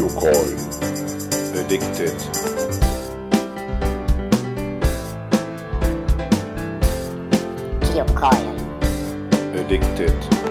Geocoin. Addicted. Geocoin. Addicted.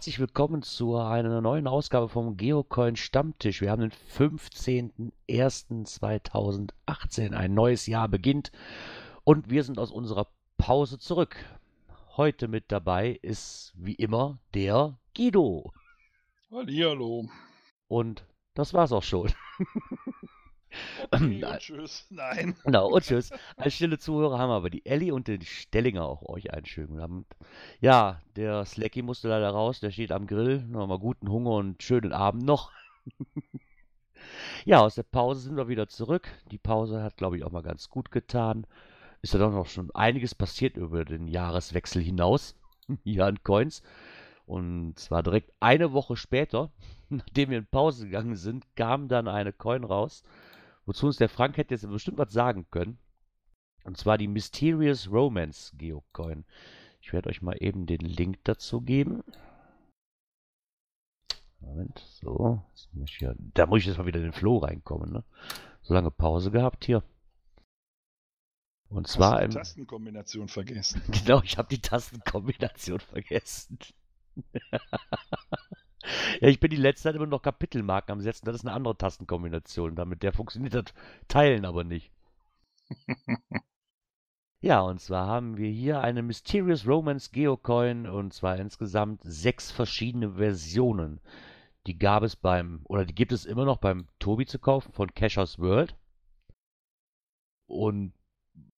Herzlich willkommen zu einer neuen Ausgabe vom Geocoin Stammtisch. Wir haben den 15.01.2018. Ein neues Jahr beginnt und wir sind aus unserer Pause zurück. Heute mit dabei ist wie immer der Guido. Hallihallo. Und das war's auch schon. Okay, und tschüss. Nein. Genau, und tschüss. Als stille Zuhörer haben wir aber die Ellie und den Stellinger auch euch einen schönen Abend. Ja, der Slacky musste leider raus, der steht am Grill. Nochmal guten Hunger und schönen Abend noch. ja, aus der Pause sind wir wieder zurück. Die Pause hat, glaube ich, auch mal ganz gut getan. Ist ja doch noch schon einiges passiert über den Jahreswechsel hinaus. Hier an Coins. Und zwar direkt eine Woche später, nachdem wir in Pause gegangen sind, kam dann eine Coin raus wozu uns der Frank hätte jetzt bestimmt was sagen können. Und zwar die Mysterious Romance Geocoin. Ich werde euch mal eben den Link dazu geben. Moment, so. Muss hier, da muss ich jetzt mal wieder in den Flow reinkommen, ne? So lange Pause gehabt hier. Und Hast zwar im. die Tastenkombination vergessen. Genau, ich habe die Tastenkombination vergessen. ja, ich bin die letzte Zeit immer noch Kapitelmarken am Setzen. Das ist eine andere Tastenkombination. Damit der funktioniert das Teilen aber nicht. ja, und zwar haben wir hier eine Mysterious Romance Geocoin und zwar insgesamt sechs verschiedene Versionen. Die gab es beim, oder die gibt es immer noch beim Tobi zu kaufen von Cashers World. Und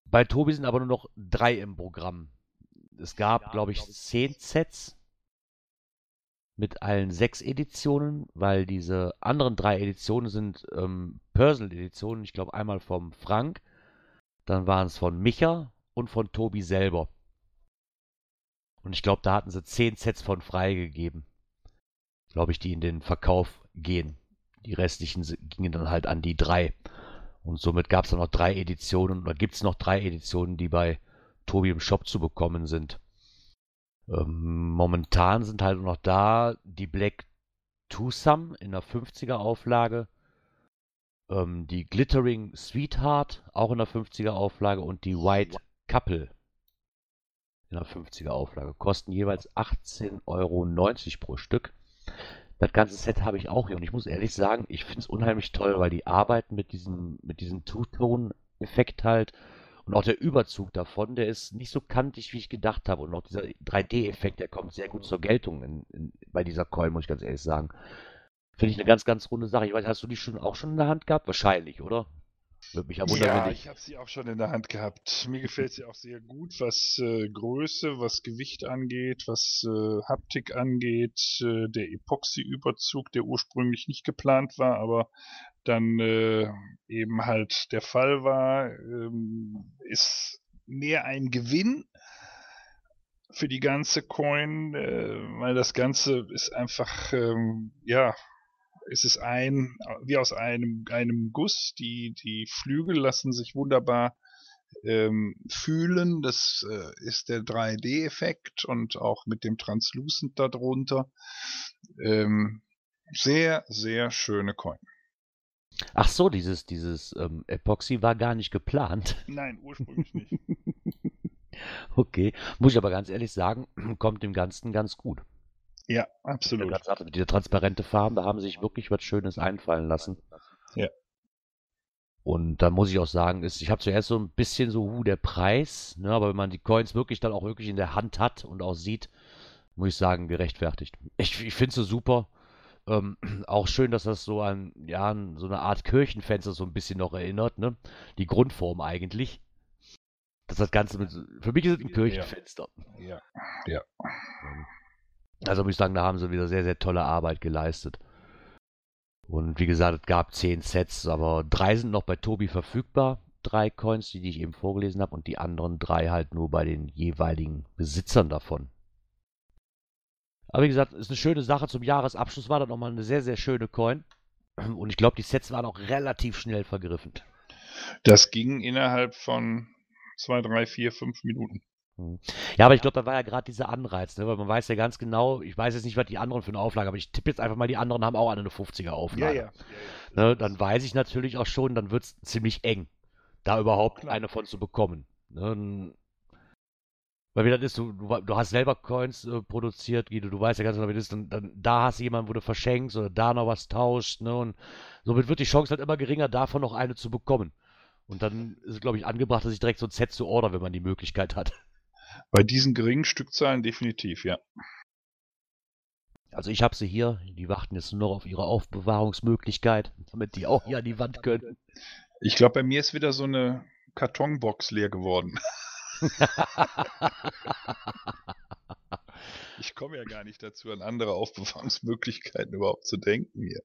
bei Tobi sind aber nur noch drei im Programm. Es gab, glaube ich, zehn Sets mit allen sechs Editionen, weil diese anderen drei Editionen sind ähm, Personal-Editionen. Ich glaube einmal vom Frank, dann waren es von Micha und von Tobi selber. Und ich glaube, da hatten sie zehn Sets von freigegeben. Glaube ich, die in den Verkauf gehen. Die restlichen gingen dann halt an die drei. Und somit gab es dann noch drei Editionen, oder gibt es noch drei Editionen, die bei Tobi im Shop zu bekommen sind. Ähm, momentan sind halt noch da die Black Twosome in der 50er Auflage, ähm, die Glittering Sweetheart auch in der 50er Auflage und die White Couple in der 50er Auflage. Kosten jeweils 18,90 Euro pro Stück. Das ganze Set habe ich auch hier und ich muss ehrlich sagen, ich finde es unheimlich toll, weil die arbeiten mit diesem, mit diesem Two-Tone-Effekt halt und auch der Überzug davon, der ist nicht so kantig, wie ich gedacht habe. Und auch dieser 3D-Effekt, der kommt sehr gut zur Geltung in, in, bei dieser Coin, muss ich ganz ehrlich sagen. Finde ich eine ganz, ganz runde Sache. Ich weiß, hast du die schon auch schon in der Hand gehabt? Wahrscheinlich, oder? Würde mich ja wundern, Ja, ich. ich habe sie auch schon in der Hand gehabt. Mir gefällt sie auch sehr gut, was äh, Größe, was Gewicht angeht, was äh, Haptik angeht. Äh, der Epoxy-Überzug, der ursprünglich nicht geplant war, aber dann äh, eben halt der Fall war, ähm, ist mehr ein Gewinn für die ganze Coin, äh, weil das Ganze ist einfach, ähm, ja, es ist ein, wie aus einem, einem Guss. Die, die Flügel lassen sich wunderbar ähm, fühlen. Das äh, ist der 3D-Effekt und auch mit dem Translucent darunter. Ähm, sehr, sehr schöne Coin. Ach so, dieses, dieses ähm, Epoxy war gar nicht geplant. Nein, ursprünglich nicht. Okay. Muss ich aber ganz ehrlich sagen, kommt dem Ganzen ganz gut. Ja, absolut. dieser transparente Farben, da haben sie sich wirklich was Schönes einfallen lassen. Ja. Und da muss ich auch sagen, ist, ich habe zuerst so ein bisschen so, hu, der Preis, ne, aber wenn man die Coins wirklich dann auch wirklich in der Hand hat und auch sieht, muss ich sagen, gerechtfertigt. Ich, ich finde es so super. Ähm, auch schön, dass das so an, ja, an so eine Art Kirchenfenster so ein bisschen noch erinnert, ne? Die Grundform eigentlich. Das, das Ganze mit, für mich ist es ein Kirchenfenster. Ja, ja. Also muss ich sagen, da haben sie wieder sehr, sehr tolle Arbeit geleistet. Und wie gesagt, es gab zehn Sets, aber drei sind noch bei Tobi verfügbar. Drei Coins, die, die ich eben vorgelesen habe, und die anderen drei halt nur bei den jeweiligen Besitzern davon. Aber wie gesagt, ist eine schöne Sache. Zum Jahresabschluss war das nochmal eine sehr, sehr schöne Coin. Und ich glaube, die Sets waren auch relativ schnell vergriffen. Das ging innerhalb von zwei, drei, vier, fünf Minuten. Hm. Ja, aber ich glaube, da war ja gerade dieser Anreiz, ne? weil man weiß ja ganz genau, ich weiß jetzt nicht, was die anderen für eine Auflage haben, aber ich tippe jetzt einfach mal, die anderen haben auch alle eine 50er Auflage. Ja, ja. ja, Ne? Dann weiß ich natürlich auch schon, dann wird es ziemlich eng, da überhaupt Klar. eine von zu bekommen. Ne? Weil wie das ist, du, du, du hast selber Coins äh, produziert, Guido, du weißt ja ganz genau, wie das ist, dann, dann, da hast du jemanden, wo du verschenkst oder da noch was tauscht, ne? Und somit wird die Chance halt immer geringer, davon noch eine zu bekommen. Und dann ist es, glaube ich, angebracht, sich direkt so ein Set zu ordern, wenn man die Möglichkeit hat. Bei diesen geringen Stückzahlen definitiv, ja. Also ich habe sie hier, die warten jetzt nur noch auf ihre Aufbewahrungsmöglichkeit, damit die auch hier an die Wand können. Ich glaube, bei mir ist wieder so eine Kartonbox leer geworden. Ich komme ja gar nicht dazu, an andere Aufbewahrungsmöglichkeiten überhaupt zu denken hier.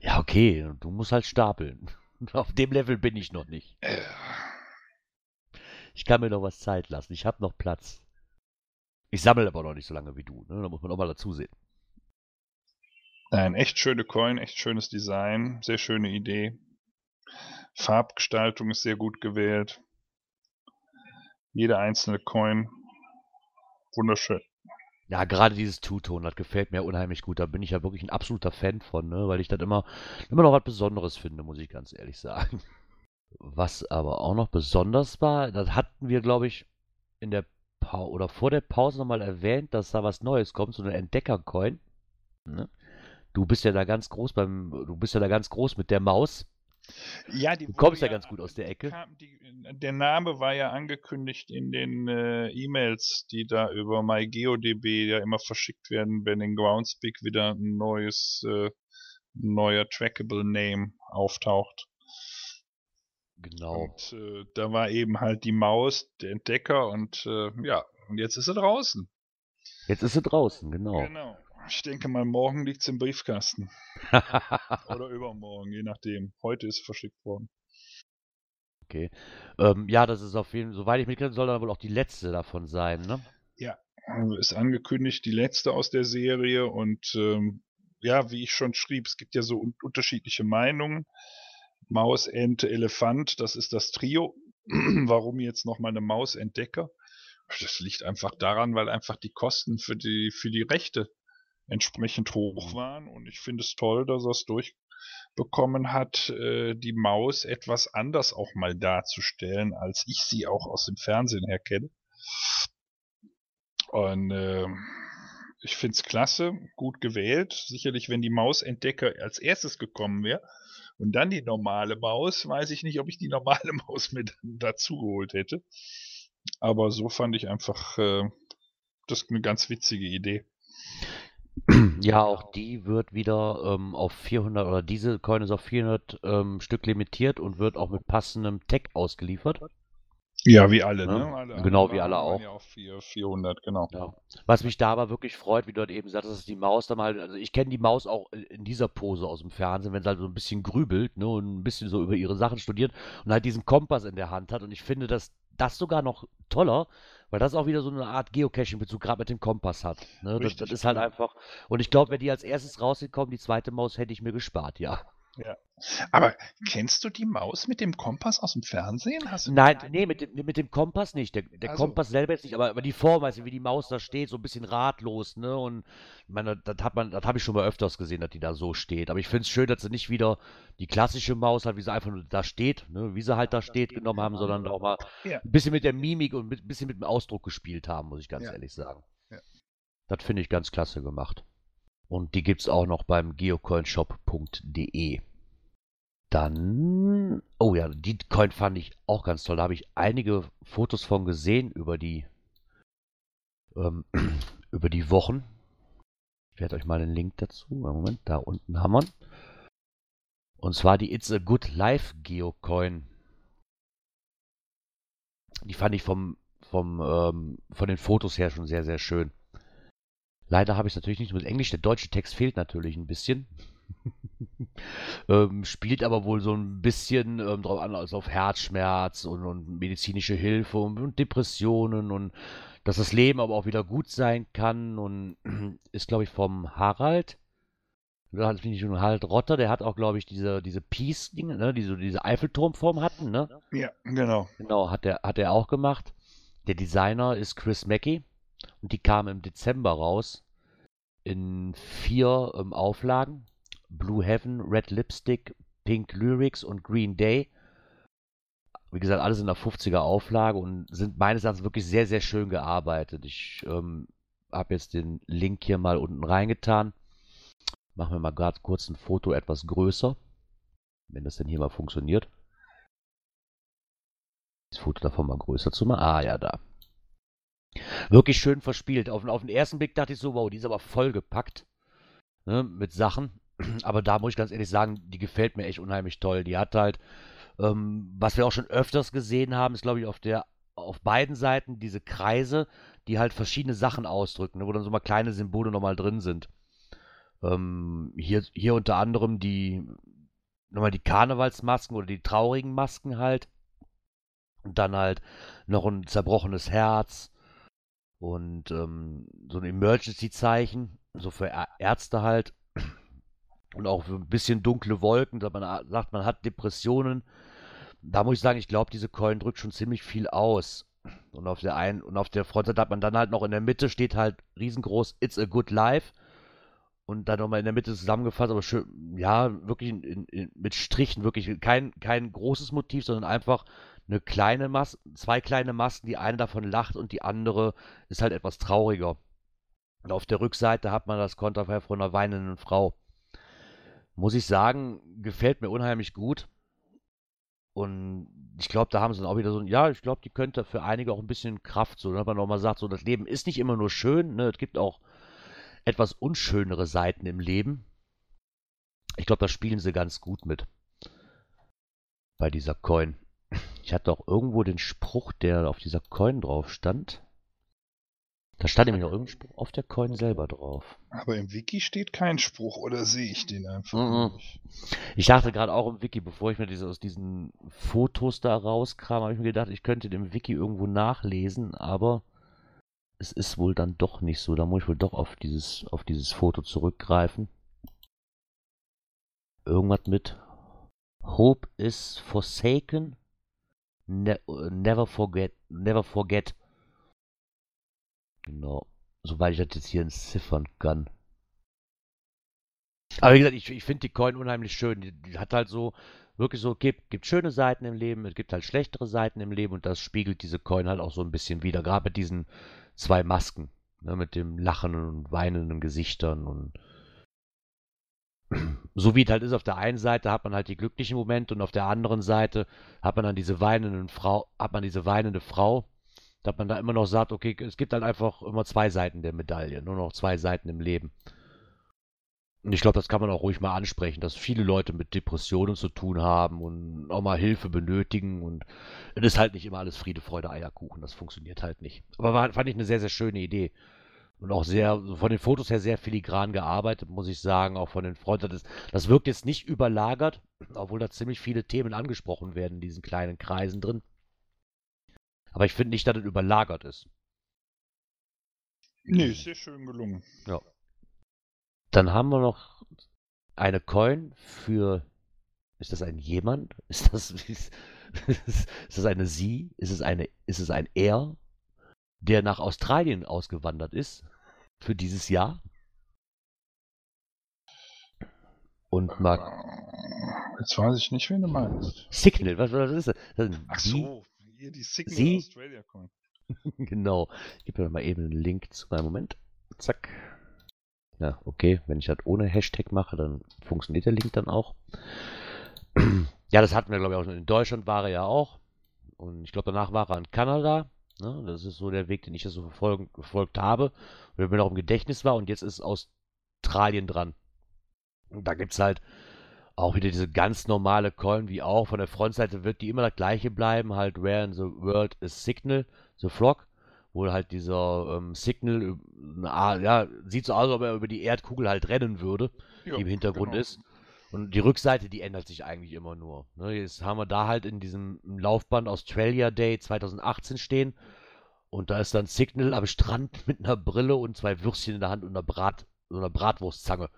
ja, okay, du musst halt stapeln. Auf dem Level bin ich noch nicht. Äh, Ich kann mir noch was Zeit lassen. Ich habe noch Platz. Ich sammle aber noch nicht so lange wie du. Ne? Da muss man auch mal dazu sehen. Nein, echt schöne Coin, echt schönes Design, sehr schöne Idee. Farbgestaltung ist sehr gut gewählt. Jeder einzelne Coin. Wunderschön. Ja, gerade dieses Two-Tone, das gefällt mir unheimlich gut. Da bin ich ja wirklich ein absoluter Fan von, ne? weil ich das immer, immer noch was Besonderes finde, muss ich ganz ehrlich sagen. Was aber auch noch besonders war, das hatten wir, glaube ich, in der pa oder vor der Pause nochmal erwähnt, dass da was Neues kommt, so eine Entdecker-Coin. Ne? Du bist ja da ganz groß beim, du bist ja da ganz groß mit der Maus. Ja, die Du kommst ja ganz gut aus der Ecke. Kam, die, der Name war ja angekündigt in den äh, E-Mails, die da über MyGeoDB ja immer verschickt werden, wenn in Groundspeak wieder ein neues, äh, neuer Trackable Name auftaucht. Genau. Und äh, da war eben halt die Maus, der Entdecker und äh, ja, und jetzt ist er draußen. Jetzt ist sie draußen, genau. Genau. Ich denke mal, morgen liegt es im Briefkasten. Oder übermorgen, je nachdem. Heute ist verschickt worden. okay. Ähm, ja, das ist auf jeden Fall, soweit ich mitkriege, soll dann wohl auch die letzte davon sein, ne? Also ist angekündigt, die letzte aus der Serie und ähm, ja, wie ich schon schrieb, es gibt ja so un unterschiedliche Meinungen. Maus, Ente, Elefant, das ist das Trio. Warum jetzt nochmal eine Maus, Entdecker? Das liegt einfach daran, weil einfach die Kosten für die, für die Rechte entsprechend hoch waren und ich finde es toll, dass er es durchbekommen hat, äh, die Maus etwas anders auch mal darzustellen, als ich sie auch aus dem Fernsehen her kenne. Und äh, ich finde es klasse, gut gewählt. Sicherlich, wenn die Mausentdecker als erstes gekommen wäre und dann die normale Maus, weiß ich nicht, ob ich die normale Maus mit dazu geholt hätte. Aber so fand ich einfach äh, das eine ganz witzige Idee. Ja, auch die wird wieder ähm, auf 400 oder diese Coin ist auf 400 ähm, Stück limitiert und wird auch mit passendem Tag ausgeliefert. Ja, wie alle, Ja, ne? Alle genau wie anderen alle auch. Ja, auf 4, 400, genau. Ja. Was mich da aber wirklich freut, wie du dort eben sagtest, dass die Maus dann mal, also ich kenne die Maus auch in dieser Pose aus dem Fernsehen, wenn sie halt so ein bisschen grübelt, ne, und ein bisschen so über ihre Sachen studiert und halt diesen Kompass in der Hand hat. Und ich finde, dass das sogar noch toller, weil das auch wieder so eine Art Geocaching-Bezug gerade mit dem Kompass hat. Ne? Das, Richtig, das ist halt genau. einfach. Und ich glaube, wenn die als erstes rausgekommen, die zweite Maus hätte ich mir gespart, ja. Aber kennst du die Maus mit dem Kompass aus dem Fernsehen? Hast du Nein, nee, mit dem, mit dem Kompass nicht. Der, der Also- Kompass selber jetzt nicht, aber, aber die Form, weißt du, wie die Maus da steht, so ein bisschen ratlos, ne? Und ich meine, das hat man, das habe ich schon mal öfters gesehen, dass die da so steht. Aber ich finde es schön, dass sie nicht wieder die klassische Maus halt, wie sie einfach nur da steht, ne? Wie sie halt da steht, genommen haben, sondern auch mal Ja. ein bisschen mit der Mimik und ein bisschen mit dem Ausdruck gespielt haben, muss ich ganz Ja. ehrlich sagen. Ja. Das finde ich ganz klasse gemacht. Und die gibt's auch noch beim geocoinshop.de. Dann, oh ja, die Coin fand ich auch ganz toll. Da habe ich einige Fotos von gesehen über die, ähm, über die Wochen. Ich werde euch mal den Link dazu. Moment, da unten haben wir. Und zwar die It's a Good Life Geocoin. Die fand ich vom, vom, ähm, von den Fotos her schon sehr, sehr schön. Leider habe ich es natürlich nicht mit Englisch. Der deutsche Text fehlt natürlich ein bisschen. ähm, spielt aber wohl so ein bisschen ähm, drauf an, also auf Herzschmerz und, und medizinische Hilfe und, und, Depressionen und dass das Leben aber auch wieder gut sein kann und ist, glaube ich, vom Harald. Das finde ich schon Harald Rotter, der hat auch, glaube ich, diese, diese Peace-Dinge, ne, die so diese Eiffelturmform hatten, ne? Ja, genau. Genau, hat er hat er auch gemacht. Der Designer ist Chris Mackey und die kam im Dezember raus in vier ähm, Auflagen. Blue Heaven, Red Lipstick, Pink Lyrics und Green Day. Wie gesagt, alles in der 50er Auflage und sind meines Erachtens wirklich sehr, sehr schön gearbeitet. Ich ähm, habe jetzt den Link hier mal unten reingetan. Machen wir mal gerade kurz ein Foto etwas größer. Wenn das denn hier mal funktioniert. Das Foto davon mal größer zu machen. Ah ja, da. Wirklich schön verspielt. Auf, auf den ersten Blick dachte ich so, wow, die ist aber vollgepackt ne, mit Sachen. Aber da muss ich ganz ehrlich sagen, die gefällt mir echt unheimlich toll. Die hat halt, ähm, was wir auch schon öfters gesehen haben, ist glaube ich auf der auf beiden Seiten diese Kreise, die halt verschiedene Sachen ausdrücken, ne, wo dann so mal kleine Symbole nochmal drin sind. Ähm, hier, hier unter anderem die nochmal die Karnevalsmasken oder die traurigen Masken halt. Und dann halt noch ein zerbrochenes Herz und ähm, so ein Emergency-Zeichen, so für Ärzte halt und auch für ein bisschen dunkle Wolken, dass man sagt, man hat Depressionen. Da muss ich sagen, ich glaube, diese Coin drückt schon ziemlich viel aus. Und auf der einen und auf der Frontseite hat man dann halt noch in der Mitte steht halt riesengroß It's a good life. Und dann nochmal in der Mitte zusammengefasst, aber schön, ja, wirklich in, in, mit Strichen, wirklich kein, kein großes Motiv, sondern einfach eine kleine Maske, zwei kleine Masken, die eine davon lacht und die andere ist halt etwas trauriger. Und auf der Rückseite hat man das Konterfei von einer weinenden Frau muss ich sagen, gefällt mir unheimlich gut. Und ich glaube, da haben sie dann auch wieder so, ja, ich glaube, die könnte für einige auch ein bisschen Kraft, so, dass man nochmal sagt, so, das Leben ist nicht immer nur schön, ne? es gibt auch etwas unschönere Seiten im Leben. Ich glaube, da spielen sie ganz gut mit. Bei dieser Coin. Ich hatte auch irgendwo den Spruch, der auf dieser Coin drauf stand. Da stand nämlich noch irgendein Spruch auf der Coin selber drauf. Aber im Wiki steht kein Spruch oder sehe ich den einfach mhm. nicht? Ich dachte gerade auch im Wiki, bevor ich mir diese, aus diesen Fotos da rauskam, habe ich mir gedacht, ich könnte den Wiki irgendwo nachlesen, aber es ist wohl dann doch nicht so. Da muss ich wohl doch auf dieses, auf dieses Foto zurückgreifen. Irgendwas mit Hope is forsaken, ne never forget, never forget. Genau. Soweit ich das jetzt hier entziffern kann. Aber wie gesagt, ich, ich finde die Coin unheimlich schön. Die, die, hat halt so, wirklich so, gibt, gibt schöne Seiten im Leben, es gibt halt schlechtere Seiten im Leben und das spiegelt diese Coin halt auch so ein bisschen wieder. Gerade mit diesen zwei Masken. Ne, mit dem lachenden und weinenden Gesichtern und so wie es halt ist, auf der einen Seite hat man halt die glücklichen Momente und auf der anderen Seite hat man dann diese weinenden Frau, hat man diese weinende Frau, dass man da immer noch sagt, okay, es gibt halt einfach immer zwei Seiten der Medaille, nur noch zwei Seiten im Leben. Und ich glaube, das kann man auch ruhig mal ansprechen, dass viele Leute mit Depressionen zu tun haben und auch mal Hilfe benötigen und es ist halt nicht immer alles Friede, Freude, Eierkuchen, das funktioniert halt nicht. Aber war, fand ich eine sehr, sehr schöne Idee. Und auch sehr, von den Fotos her sehr filigran gearbeitet, muss ich sagen, auch von den Freunden. Das, das wirkt jetzt nicht überlagert, obwohl da ziemlich viele Themen angesprochen werden in diesen kleinen Kreisen drin. Aber ich finde nicht, dass es überlagert ist. Nee, ist sehr schön gelungen. Ja. Dann haben wir noch eine Coin für. Ist das ein jemand? Ist das, ist, ist das eine sie? Ist es, eine, ist es ein er, der nach Australien ausgewandert ist für dieses Jahr? Und mag. Jetzt weiß ich nicht, wen du meinst. Signal, was, was ist das? Ach so, hier die Signal Sie? Australia Coin. genau. Ich gebe mir mal eben einen Link zu meinem Moment. Zack. Ja, okay. Wenn ich das ohne Hashtag mache, dann funktioniert der Link dann auch. ja, das hatten wir, glaube ich, auch. In Deutschland war er ja auch. Und ich glaube, danach war er in Kanada. Ne? Das ist so der Weg, den ich so verfolgt, verfolgt habe. Der mir auch im Gedächtnis war. Und jetzt ist Australien dran. Und da gibt es halt Auch wieder diese ganz normale Coin, wie auch von der Frontseite wird die immer das gleiche bleiben, halt Where in the World is Signal, the Frog, wo halt dieser ähm, Signal, Art- ja, sieht so aus, als ob er über die Erdkugel halt rennen würde, Ja, die im Hintergrund genau. ist. Und die Rückseite, die ändert sich eigentlich immer nur. Ne, jetzt haben wir da halt in diesem Laufband Australia Day 2018 stehen. Und da ist dann Signal am Strand mit einer Brille und zwei Würstchen in der Hand und einer, Brat, so einer Bratwurstzange.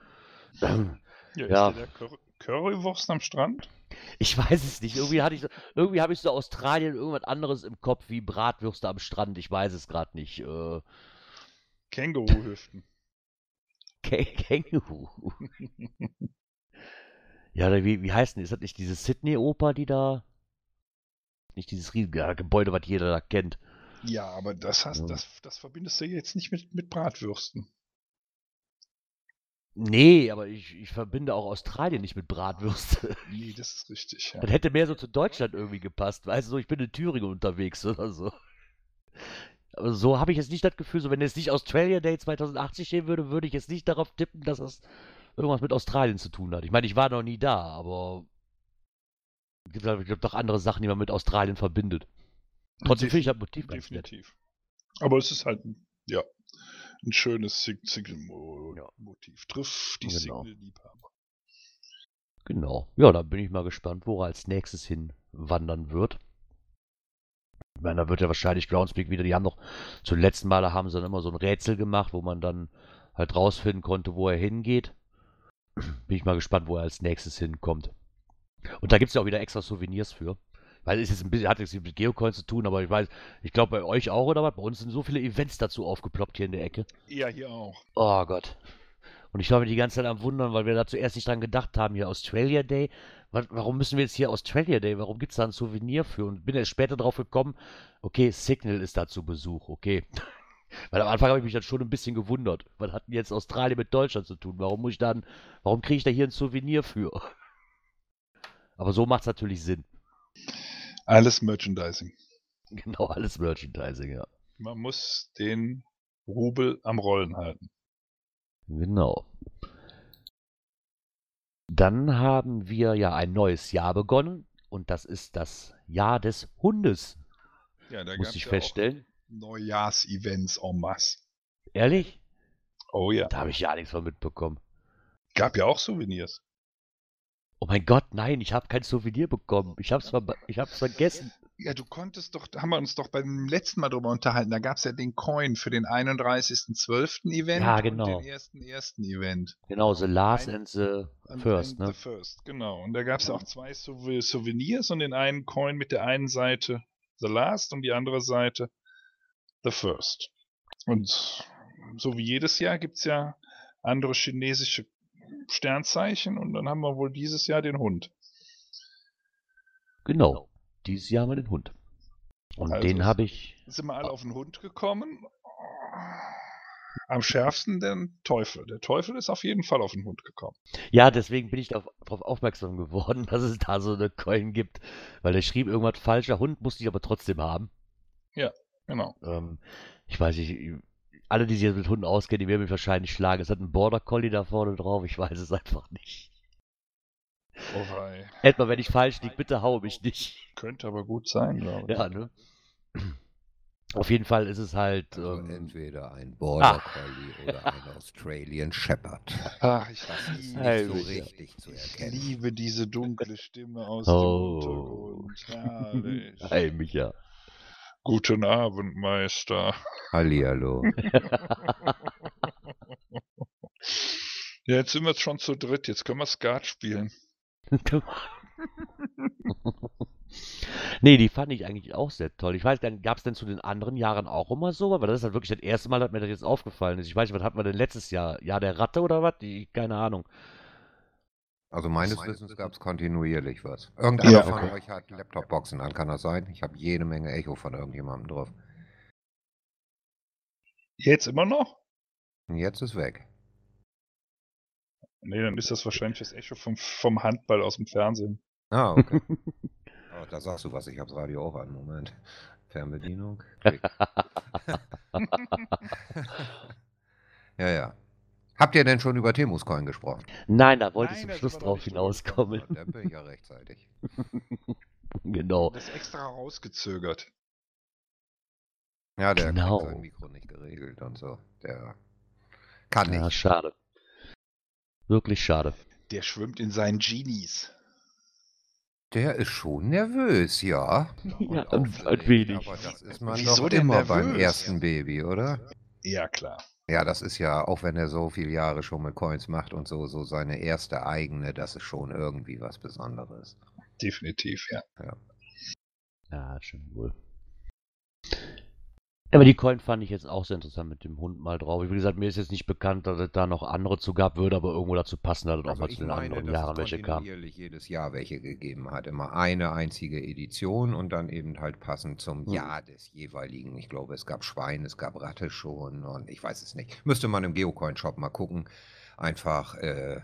Ja, Ja. Ist der da Cur Currywurst am Strand? Ich weiß es nicht. Irgendwie hatte ich so, irgendwie habe ich so Australien irgendwas anderes im Kopf wie Bratwürste am Strand. Ich weiß es gerade nicht. Äh, Känguruhüften. Kä- Känguru. ja, wie, wie heißt denn? Ist das nicht diese Sydney-Oper, die da. Nicht dieses riesige Gebäude, was jeder da kennt. Ja, aber das hast, Ja. das, das verbindest du jetzt nicht mit, mit Bratwürsten. Nee, aber ich, ich verbinde auch Australien nicht mit Bratwürste. Nee, das ist richtig. Ja. Das hätte mehr so zu Deutschland irgendwie gepasst. Weißt du, so, ich bin in Thüringen unterwegs oder so. Aber so habe ich jetzt nicht das Gefühl, so wenn jetzt nicht Australia Day 2080 stehen würde, würde ich jetzt nicht darauf tippen, dass das irgendwas mit Australien zu tun hat. Ich meine, ich war noch nie da, aber es gibt halt, ich glaub, doch andere Sachen, die man mit Australien verbindet. Trotzdem finde ich das Motiv ganz nett. Definitiv. Aber es ist halt, ein- ja, ein schönes Sig- Ja. Trifft die Genau. Signal-Liebhaber. Genau. Ja, da bin ich mal gespannt, wo er als nächstes hin wandern wird. Ich meine, da wird ja wahrscheinlich Groundspeak wieder, die haben noch, zum letzten Mal haben sie dann immer so ein Rätsel gemacht, wo man dann halt rausfinden konnte, wo er hingeht. Bin ich mal gespannt, wo er als nächstes hinkommt. Und da gibt es ja auch wieder extra Souvenirs für. Weil es ist ein bisschen, hat jetzt mit Geocoins zu tun, aber ich weiß, ich glaube bei euch auch oder was? Bei uns sind so viele Events dazu aufgeploppt hier in der Ecke. Ja, hier auch. Oh Gott. Und ich war mir die ganze Zeit am Wundern, weil wir da zuerst nicht dran gedacht haben, hier Australia Day. Wa- Warum müssen wir jetzt hier Australia Day? Warum gibt es da ein Souvenir für? Und bin erst später drauf gekommen, okay, Signal ist da zu Besuch, okay. Weil am Anfang habe ich mich dann schon ein bisschen gewundert. Was hat denn jetzt Australien mit Deutschland zu tun? Warum muss ich dann, warum kriege ich da hier ein Souvenir für? Aber so macht es natürlich Sinn. Alles Merchandising. Genau, alles Merchandising, ja. Man muss den Rubel am Rollen halten. Genau. Dann haben wir ja ein neues Jahr begonnen und das ist das Jahr des Hundes, Ja, da muss ich ja feststellen. Neujahrsevents en masse. Ehrlich? Oh ja. Da habe ich ja nichts von mitbekommen. Gab ja auch Souvenirs. Oh mein Gott, nein, ich habe kein Souvenir bekommen. Ich hab's, verba- ich hab's vergessen. Ja, du konntest doch, da haben wir uns doch beim letzten Mal drüber unterhalten, da gab es ja den Coin für den 31.12. Event Ja, genau. und den 1.1. Event. Genau, The Last Ein- and the First, and ne? The First, genau. Und da gab es auch zwei Souve- Souvenirs und den einen Coin mit der einen Seite The Last und die andere Seite The First. Und so wie jedes Jahr gibt es ja andere chinesische Sternzeichen und dann haben wir wohl dieses Jahr den Hund. Genau. Dieses Jahr haben wir den Hund. Und Also den habe ich. Sind wir alle auf den Hund gekommen? Am schärfsten der Teufel. Der Teufel ist auf jeden Fall auf den Hund gekommen. Ja, deswegen bin ich darauf aufmerksam geworden, dass es da so eine Coin gibt. Weil er schrieb irgendwas falscher Hund, musste ich aber trotzdem haben. Genau. Ähm, ich weiß nicht, alle, die sich jetzt mit Hunden auskennen, die werden mich wahrscheinlich schlagen. Es hat einen Border Collie da vorne drauf, ich weiß es einfach nicht. Oh wei. Etwa, wenn ich falsch liege, bitte hau mich nicht. Könnte aber gut sein, glaube ich. Ja, ne? Auf jeden Fall ist es halt. Also Ähm, entweder ein Border Ah. Collie oder ein Australian Shepherd. Ach, ich, Das ist nicht Hey, so richtig zu ich erkennen. liebe diese dunkle Stimme aus Oh. dem Untergrund. Herrlich. hey, Micha. Guten Abend, Meister. Hallihallo. Ja, jetzt sind wir schon zu dritt. Jetzt können wir Skat spielen. nee, die fand ich eigentlich auch sehr toll. Ich weiß gab es denn zu den anderen Jahren auch immer so? Weil das ist halt wirklich das erste Mal, dass mir das jetzt aufgefallen ist. Ich weiß nicht, was hatten wir denn letztes Jahr? Jahr der Ratte oder was? Die, keine Ahnung. Also meines Wissens gab es kontinuierlich was. Irgendeiner Ja, von okay. euch hat Laptop-Boxen an, kann das sein? Ich habe jede Menge Echo von irgendjemandem drauf. Jetzt immer noch? Jetzt ist weg. Nee, dann ist das wahrscheinlich das Echo vom, vom Handball aus dem Fernsehen. Ah, okay. oh, da sagst du was, ich habe das Radio auch an. Moment. Fernbedienung. Klick. ja, ja. Habt ihr denn schon über Temuscoin gesprochen? Nein, da wollte ich Nein, zum da Schluss drauf hinauskommen. Da bin ich ja rechtzeitig. genau. Das extra rausgezögert. Ja, der Genau. kriegt sein Mikro nicht geregelt und so. Der kann Ja, nicht. schade. Wirklich schade. Der schwimmt in seinen Genies. Der ist schon nervös, ja. Ja, Und ein- ein wenig. Aber das ist man Wieso doch immer beim nervös? ersten Baby, oder? Ja, klar. Ja, das ist ja, auch wenn er so viele Jahre schon mit Coins macht und so, so seine erste eigene, das ist schon irgendwie was Besonderes. Definitiv, ja. Ja, schon wohl. Aber die Coin fand ich jetzt auch sehr interessant mit dem Hund mal drauf. Wie gesagt, mir ist jetzt nicht bekannt, dass es da noch andere zu gab, würde aber irgendwo dazu passen, dass es auch Also mal ich zu den meine, anderen Jahren es welche kam. jedes Jahr welche gegeben hat. Immer eine einzige Edition und dann eben halt passend zum Mhm. Jahr des jeweiligen. Ich glaube, es gab Schwein, es gab Ratte schon und ich weiß es nicht. Müsste man im Geocoin-Shop mal gucken. Einfach äh,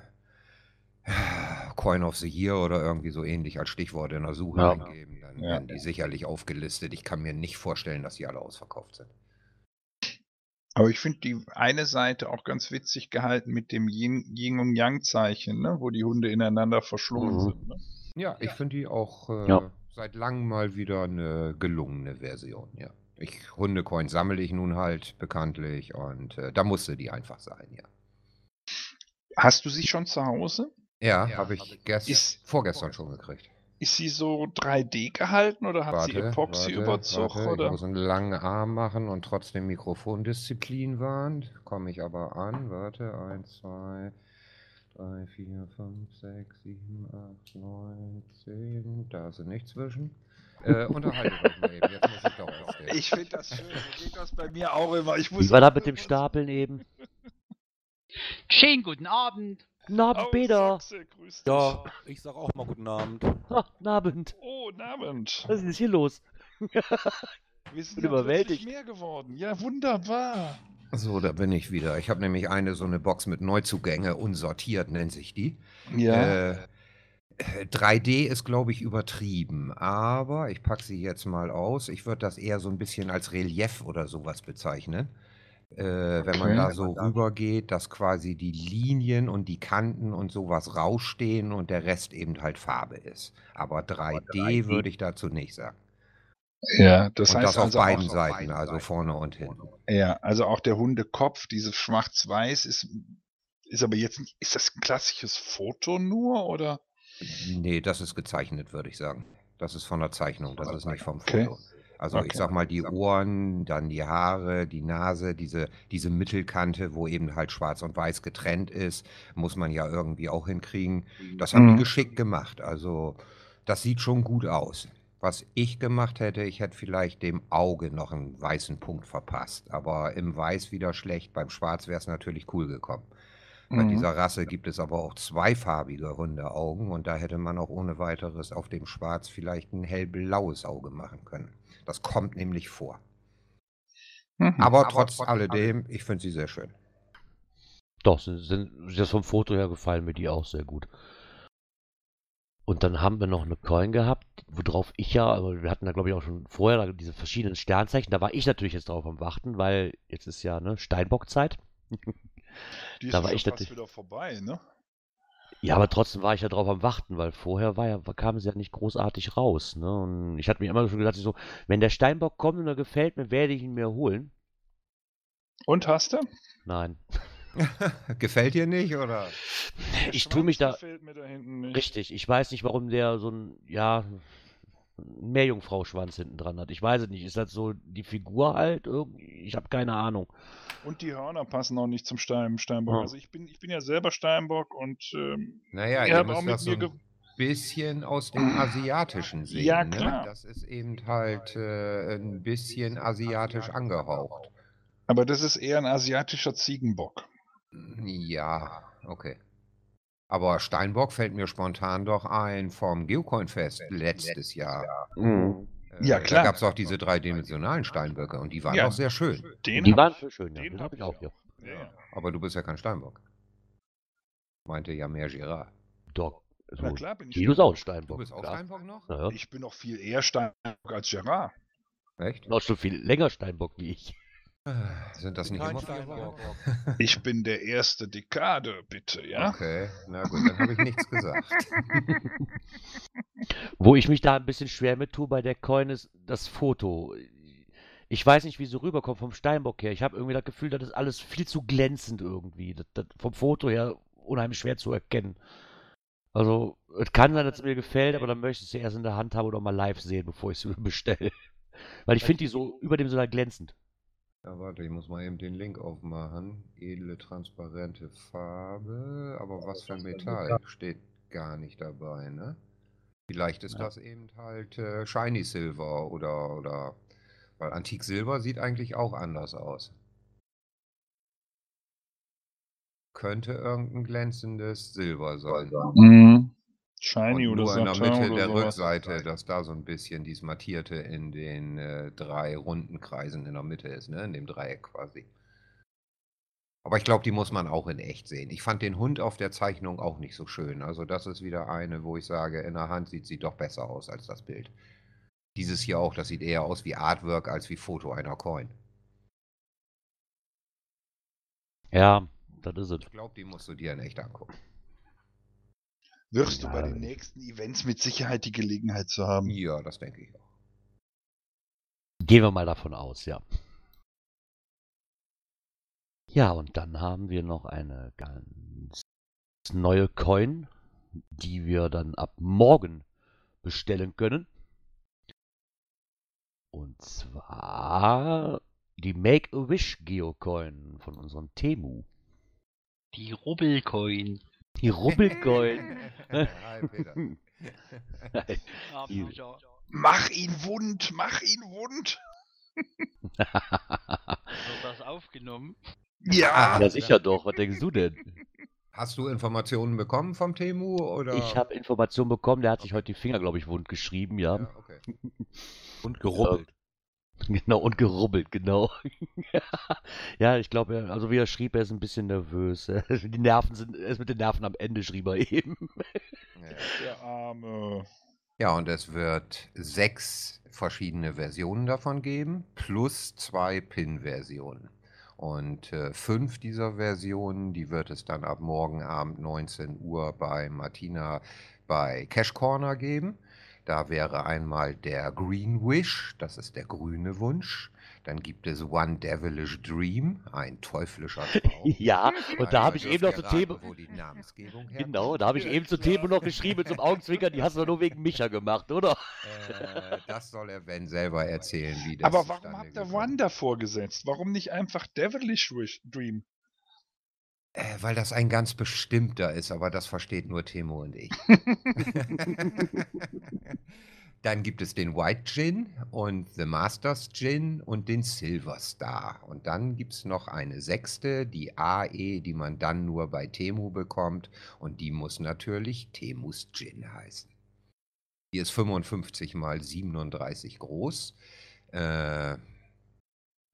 Coin of the Year oder irgendwie so ähnlich als Stichwort in der Suche Ja. eingeben. Dann Ja. werden die sicherlich aufgelistet. Ich kann mir nicht vorstellen, dass die alle ausverkauft sind. Aber ich finde die eine Seite auch ganz witzig gehalten mit dem Yin, Yin und Yang-Zeichen, ne? wo die Hunde ineinander verschlungen Mhm. sind. Ne? Ja, ich finde die auch äh, Ja. seit langem mal wieder eine gelungene Version, ja. Ich, Hundecoins sammle ich nun halt bekanntlich und äh, da musste die einfach sein, ja. Hast du sie schon zu Hause? Ja, habe ich gest Ist- vorgestern schon gekriegt. Ist sie so 3D gehalten oder hat sie Epoxy-Überzug? warte, Ich Oder? muss einen langen Arm machen und trotzdem Mikrofondisziplin wahren. Komme ich aber an. Warte, 1, 2, 3, 4, 5, 6, 7, 8, 9, 10. Da ist sie nicht zwischen. Äh, unterhalte euch mal eben. Jetzt muss ich doch aufstehen. Ich finde das schön. So geht das bei mir auch immer. Ich Wie muss war das mit dem Stapeln eben? Schönen guten Abend. Na, Aus Peter! Ja, ich sag auch mal guten Abend. Ha, guten Abend. Oh, guten Abend. Was ist hier los? Wir sind bin ja überwältigt. mehr geworden. Ja, wunderbar. So, da bin ich wieder. Ich habe nämlich eine so eine Box mit Neuzugänge, unsortiert nennt sich die. Ja. Äh, 3D ist, glaube ich, übertrieben, aber ich packe sie jetzt mal aus. Ich würde das eher so ein bisschen als Relief oder sowas bezeichnen. Äh, Wenn man Okay. da so rübergeht, dass quasi die Linien und die Kanten und sowas rausstehen und der Rest eben halt Farbe ist. Aber 3D würde ich dazu nicht sagen. ja, das und heißt das auf also beiden Seiten, also vorne und hinten. Ja, also auch der Hundekopf, dieses Schwarz-Weiß ist, ist aber jetzt nicht, ist das ein klassisches Foto nur oder? Nee, das ist gezeichnet, würde ich sagen. Das ist von der Zeichnung, das ist nicht vom Okay. Also ich Okay. sag mal, die Ohren, dann die Haare, die Nase, diese, diese Mittelkante, wo eben halt schwarz und weiß getrennt ist, muss man ja irgendwie auch hinkriegen. Das haben Mhm. die geschickt gemacht. Also das sieht schon gut aus. Was ich gemacht hätte, ich hätte vielleicht dem Auge noch einen weißen Punkt verpasst. Aber im Weiß wieder schlecht, beim Schwarz wäre es natürlich cool gekommen. Bei Mhm. dieser Rasse gibt es aber auch zweifarbige Hundeaugen und da hätte man auch ohne weiteres auf dem Schwarz vielleicht ein hellblaues Auge machen können. Das kommt nämlich vor. Mhm. Aber trotz alledem, ich finde sie sehr schön. Doch, sind, sind, das vom Foto her gefallen mir die auch sehr gut. Und dann haben wir noch eine Coin gehabt, worauf ich ja, aber wir hatten da glaube ich auch schon vorher diese verschiedenen Sternzeichen, da war ich natürlich jetzt drauf am Warten, weil jetzt ist ja ne Steinbockzeit. Die ist da ja war schon ich fast natürlich- wieder vorbei, ne? Ja, aber trotzdem war ich ja drauf am Warten, weil vorher war ja, kam sie ja nicht großartig raus. Ne? Und ich hatte mir immer schon gedacht, so, wenn der Steinbock kommt und er gefällt mir, werde ich ihn mir holen. Und hast du? Nein. Gefällt dir nicht, oder? Der Ich tue mich da. gefällt mir da hinten nicht. Richtig, ich weiß nicht, warum der so ein, ja, Meerjungfrau-Schwanz hinten dran hat. Ich weiß es nicht. Ist das so die Figur halt? Ich habe keine Ahnung. Und die Hörner passen auch nicht zum Stein, Steinbock. Ja. Also ich bin, ich bin ja selber Steinbock und ähm, Naja, ihr müsst auch mit das so ein bisschen aus dem Asiatischen sehen. Ja, Ne? klar. Das ist eben halt äh, ein bisschen asiatisch angehaucht. Aber das ist eher ein asiatischer Ziegenbock. Ja, okay. Aber Steinbock fällt mir spontan doch ein vom Geocoin-Fest letztes Jahr. Mhm. Äh, Ja, klar. Da gab es auch diese dreidimensionalen Steinböcke und die waren Ja. auch sehr schön. Den Die waren sehr schön, ja. Den Den hab habe ich auch hier. Ja, ja. Aber du bist ja kein Steinbock. Meinte ja mehr Girard. Doch. Na So, klar bin ich. Guido ist auch ein Du Steinbock. bist auch klar. Steinbock noch? Ja, ja. Ich bin noch viel eher Steinbock als Gerard. Echt? Noch schon viel länger Steinbock wie ich. Sind das nicht immer vier. Wochen? Ich bin der erste Dekade, bitte, ja? Okay, na gut, dann habe ich nichts gesagt. Wo ich mich da ein bisschen schwer mit tue bei der Coin ist das Foto. Ich weiß nicht, wie sie rüberkommt vom Steinbock her. Ich habe irgendwie das Gefühl, das ist alles viel zu glänzend irgendwie. Das, das vom Foto her unheimlich schwer zu erkennen. Also, es kann sein, dass es mir gefällt, aber dann möchte ich sie erst in der Hand haben oder mal live sehen, bevor ich sie bestelle. Weil ich finde die so überdimensional glänzend. Ja, warte, ich muss mal eben den Link aufmachen. Edle, transparente Farbe. Aber was für ein Metall steht gar nicht dabei, ne? Vielleicht ist Ja. das eben halt äh, Shiny Silver oder, oder. Weil Antik Silber sieht eigentlich auch anders aus. Könnte irgendein glänzendes Silber sein. Mhm. Shiny Und oder nur in der Mitte oder der sowas. Rückseite, dass da so ein bisschen dieses Mattierte in den äh, drei runden Kreisen in der Mitte ist, ne? In dem Dreieck quasi. Aber ich glaube, die muss man auch in echt sehen. Ich fand den Hund auf der Zeichnung auch nicht so schön. Also das ist wieder eine, wo ich sage, in der Hand sieht sie doch besser aus als das Bild. Dieses hier auch, das sieht eher aus wie Artwork als wie Foto einer Coin. Ja, das ist es. Ich glaube, die musst du dir in echt angucken. Wirst du Ja, bei da den nächsten Events mit Sicherheit die Gelegenheit zu haben. Ja, das denke ich auch. Gehen wir mal davon aus, ja. Ja, und dann haben wir noch eine ganz neue Coin, die wir dann ab morgen bestellen können. Und zwar die Make-A-Wish Geocoin von unserem Temu. Die Rubbelcoin. Die Rubbelcoin. Hi, Peter. Mach ihn wund, mach ihn wund. Wird das aufgenommen? Ja. ja, sicher doch. Was denkst du denn? Hast du Informationen bekommen vom Temu? Oder? Ich habe Informationen bekommen, der hat sich heute die Finger, glaube ich, wund geschrieben, ja. Ja, okay. Und gerubbelt. Genau, und gerubbelt, genau. ja, ich glaube, er- also wie er schrieb, er ist ein bisschen nervös. Die Nerven sind, er ist mit den Nerven am Ende, schrieb er eben. Ja, ja. Der arme. Ja, und es wird sechs verschiedene Versionen davon geben, plus zwei PIN-Versionen. Und äh, fünf dieser Versionen, die wird es dann ab morgen Abend 19 Uhr bei Martina bei Cash Corner geben. Da wäre einmal der Green Wish, das ist der grüne Wunsch. Dann gibt es One Devilish Dream, ein teuflischer Traum. ja, und da habe ich eben noch zu Thema. raten, Wo die Namensgebung Genau, da habe ich eben zu Thema noch geschrieben einem Augenzwinkern, die hast du nur wegen Micha gemacht, oder? Äh, das soll er Ben selber erzählen, wie das Aber warum habt ihr gekommen One davor gesetzt? Warum nicht einfach Devilish Wish Dream? Äh, weil das ein ganz bestimmter ist, aber das versteht nur Timo und ich. Dann gibt es den White Gin und The Masters Gin und den Silver Star. Und dann gibt es noch eine sechste, die AE, die man dann nur bei Temu bekommt. Und die muss natürlich Temus Gin heißen. Die ist 55 mal 37 groß. Äh,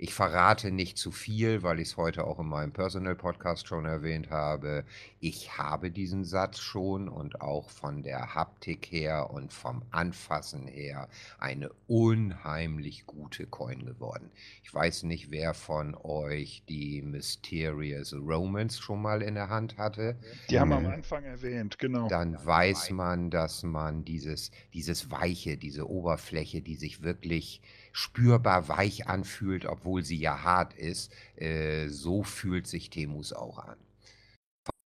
ich verrate nicht zu viel, weil ich es heute auch in meinem Personal Podcast schon erwähnt habe. Ich habe diesen Satz schon und auch von der Haptik her und vom Anfassen her eine unheimlich gute Coin geworden. Ich weiß nicht, wer von euch die Mysterious Romance schon mal in der Hand hatte Die haben wir am Mhm. Anfang erwähnt, genau. dann weiß man, dass man dieses, dieses Weiche, diese Oberfläche, die sich wirklich spürbar weich anfühlt, obwohl sie ja hart ist, äh, so fühlt sich Temus auch an.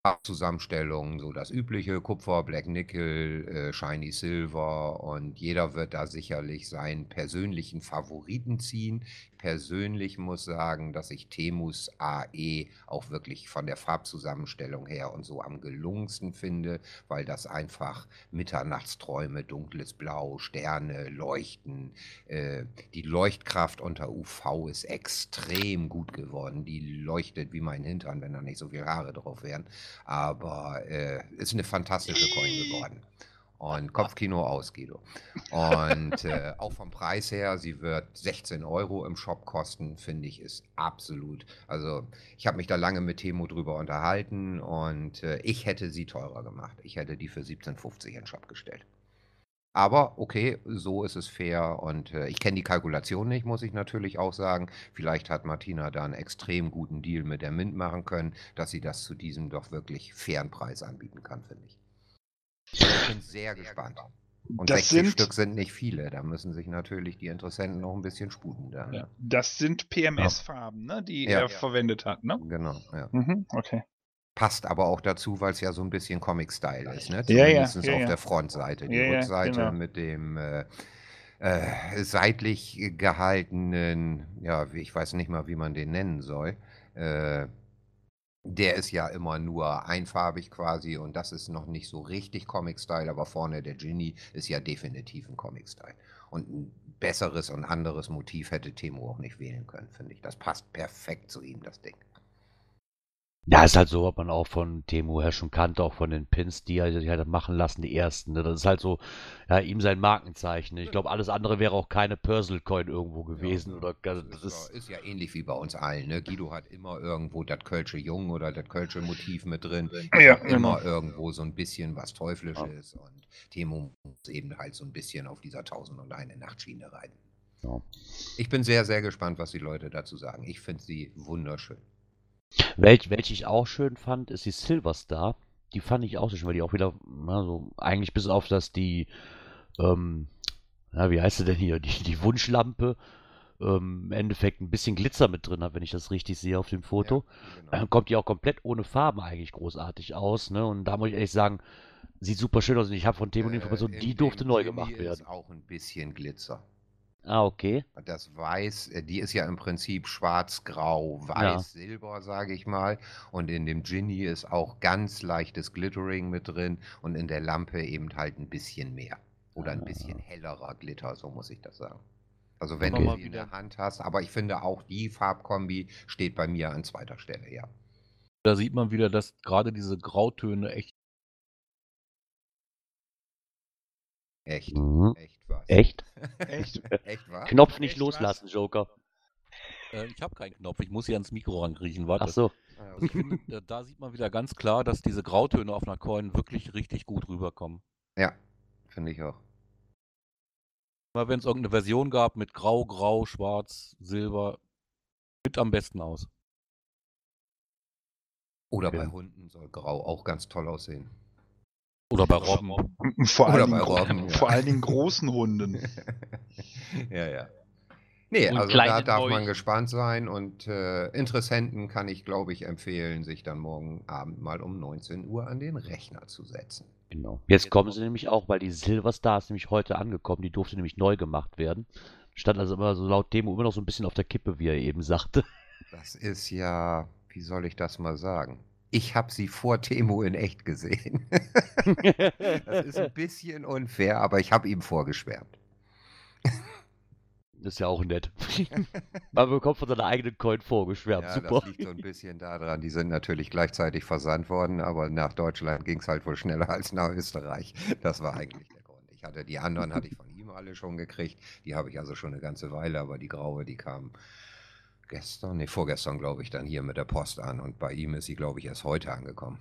Farbzusammenstellung, so das übliche, Kupfer, Black Nickel, äh, Shiny Silver und jeder wird da sicherlich seinen persönlichen Favoriten ziehen. Persönlich muss sagen, dass ich Temus AE auch wirklich von der Farbzusammenstellung her und so am gelungensten finde, weil das einfach Mitternachtsträume, dunkles Blau, Sterne, Leuchten, äh, die Leuchtkraft unter UV ist extrem gut geworden. Die leuchtet wie mein Hintern, wenn da nicht so viele Haare drauf wären. Aber äh, ist eine fantastische Coin geworden. Und Kopfkino aus, Guido. Und äh, auch vom Preis her, sie wird 16 Euro im Shop kosten, finde ich, ist absolut. Also, ich habe mich da lange mit Temo drüber unterhalten und äh, ich hätte sie teurer gemacht. Ich hätte die für 17,50 in den Shop gestellt. Aber okay, so ist es fair und äh, ich kenne die Kalkulation nicht, muss ich natürlich auch sagen. Vielleicht hat Martina da einen extrem guten Deal mit der Mint machen können, dass sie das zu diesem doch wirklich fairen Preis anbieten kann, finde ich. Ich bin sehr gespannt. Und Das 60 sind- Stück sind nicht viele, da müssen sich natürlich die Interessenten noch ein bisschen sputen. Dann, Ja. ne? Das sind PMS-Farben, ne, die Ja. er verwendet hat, ne? Genau, ja. Mhm, okay. Passt aber auch dazu, weil es ja so ein bisschen Comic-Style ist, ne? Ja, ja, Zumindest ja, auf ja. der Frontseite. Die Ja, ja, Rückseite genau. mit dem äh, äh, seitlich gehaltenen, ja, wie- ich weiß nicht mal, wie man den nennen soll. Äh, der ist ja immer nur einfarbig quasi und das ist noch nicht so richtig Comic-Style, aber vorne der Ginny ist ja definitiv ein Comic-Style. Und ein besseres und anderes Motiv hätte Temo auch nicht wählen können, finde ich. Das passt perfekt zu ihm, das Ding. Ja, ist halt so, was man auch von Temu her schon kannte, auch von den Pins, die er sich hat machen lassen, die ersten. Ne? Das ist halt so, ja, ihm sein Markenzeichen. ne? Ich glaube, alles andere wäre auch keine Personal Coin irgendwo gewesen. Ja, oder also, Das das ist, ist, ja, ist ja ähnlich wie bei uns allen. Ne? Guido hat immer irgendwo das Kölsche Jung oder das Kölsche Motiv mit drin. Ja, immer genau. irgendwo so ein bisschen was Teuflisches. Und Temo muss eben halt so ein bisschen auf dieser Tausend und eine Nachtschiene reiten. Ja. Ich bin sehr, sehr gespannt, was die Leute dazu sagen. Ich finde sie wunderschön. Welch, welche ich auch schön fand, ist die Silver Star. Die fand ich auch so schön, weil die auch wieder, na, so, eigentlich bis auf das die, ähm, na, wie heißt sie denn hier, die, die Wunschlampe, ähm, im Endeffekt ein bisschen Glitzer mit drin hat, wenn ich das richtig sehe auf dem Foto. Ja, Äh, genau. kommt die auch komplett ohne Farben eigentlich großartig aus, ne? Und da muss ich ehrlich sagen, sieht super schön aus. Und ich habe von Temo die Information, Äh, die durfte neu gemacht ist werden. auch ein bisschen Glitzer. Ah, okay. Das Weiß, äh, die ist ja im Prinzip schwarz, grau, weiß, silber, sage ich mal. Und in dem Ginny ist auch ganz leichtes Glittering mit drin und in der Lampe eben halt ein bisschen mehr. Oder ein bisschen hellerer Glitter, so muss ich das sagen. Also wenn du mal sie in wieder- der Hand hast, aber ich finde auch die Farbkombi steht bei mir an zweiter Stelle, ja. Da sieht man wieder, dass gerade diese Grautöne echt. Echt, Mhm. echt was. Echt? Echt? Echt was? Knopf nicht Echt was? loslassen, Joker. Äh, ich habe keinen Knopf, ich muss hier ans Mikro rankriechen. Warte. Ach so. Ah, Also ich finde, da, da sieht man wieder ganz klar, dass diese Grautöne auf einer Coin wirklich richtig gut rüberkommen. Ja, finde ich auch. Immer wenn es irgendeine Version gab mit Grau, Grau, Schwarz, Silber, sieht am besten aus. Oder Okay. bei Hunden soll grau auch ganz toll aussehen. Oder bei Robben. Vor, Oder allen bei Robben, ja. vor allen Dingen großen Hunden. ja, ja. Nee, Und also da darf man Mäuse. gespannt sein und äh, Interessenten kann ich, glaube ich, empfehlen, sich dann morgen Abend mal um 19 Uhr an den Rechner zu setzen. Genau. Jetzt kommen sie nämlich auch, weil die Silver Star ist nämlich heute angekommen, die durfte nämlich neu gemacht werden. Stand also immer so laut Demo immer noch so ein bisschen auf der Kippe, wie er eben sagte. Das ist ja, wie soll ich das mal sagen? Ich habe sie vor Temo in echt gesehen. das ist ein bisschen unfair, aber ich habe ihm vorgeschwärmt. Das ist ja auch nett. Man bekommt von seiner eigenen Coin vorgeschwärmt. Ja, Super. das liegt so ein bisschen daran, die sind natürlich gleichzeitig versandt worden, aber nach Deutschland ging es halt wohl schneller als nach Österreich. Das war eigentlich der Grund. Ich hatte die anderen, hatte ich von ihm alle schon gekriegt. Die habe ich also schon eine ganze Weile, aber die graue, die kam gestern, nee, vorgestern, glaube ich, dann hier mit der Post an und bei ihm ist sie, glaube ich, erst heute angekommen.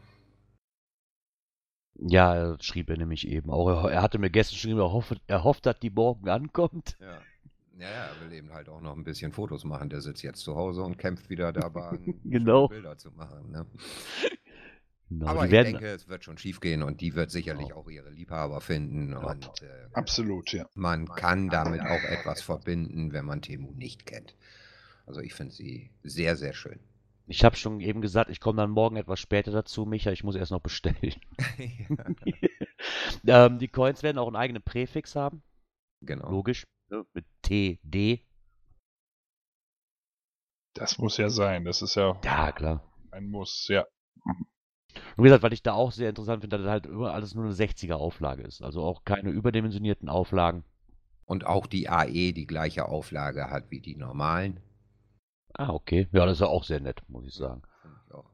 Ja, er schrieb er nämlich eben auch. Er, hatte mir gestern geschrieben, er hofft, er hofft, dass die morgen ankommt. Ja. Ja, ja, er will eben halt auch noch ein bisschen Fotos machen. Der sitzt jetzt zu Hause und kämpft wieder dabei, Genau. Bilder zu machen. Ne? Genau, Aber ich werden, denke, es wird schon schief gehen und die wird sicherlich auch ihre Liebhaber finden. Und äh, Absolut, ja. man kann damit auch etwas verbinden, wenn man Temu nicht kennt. Also ich finde sie sehr, sehr schön. ich habe schon eben gesagt, ich komme dann morgen etwas später dazu, Micha. Ich muss erst noch bestellen. ähm, die Coins werden auch einen eigenen Präfix haben. genau. Logisch. Ne? Mit TD. Das muss ja sein. Das ist ja Ja, klar. ein Muss, ja. Und wie gesagt, weil ich da auch sehr interessant finde, dass halt immer alles nur eine 60er Auflage ist. Also auch keine überdimensionierten Auflagen. Und auch die AE die gleiche Auflage hat wie die normalen. Ah, okay. Ja, das ist ja auch sehr nett, muss ich sagen. Ich auch.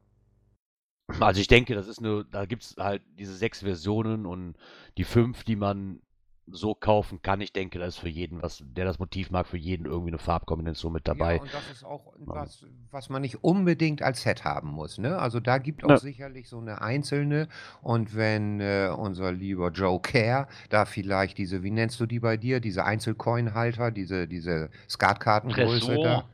Also ich denke, das ist nur, da gibt es halt diese sechs Versionen und die fünf, die man so kaufen kann. Ich denke, da ist für jeden was, der das Motiv mag, für jeden irgendwie eine Farbkombination mit dabei. Ja, und das ist auch was, was man nicht unbedingt als Set haben muss. Ne? Also da gibt auch Ja. sicherlich so eine einzelne. Und wenn äh, unser lieber Joe Care da vielleicht diese, wie nennst du die bei dir, diese Einzelcoin-Halter, diese, diese Skatkartengröße Tresor.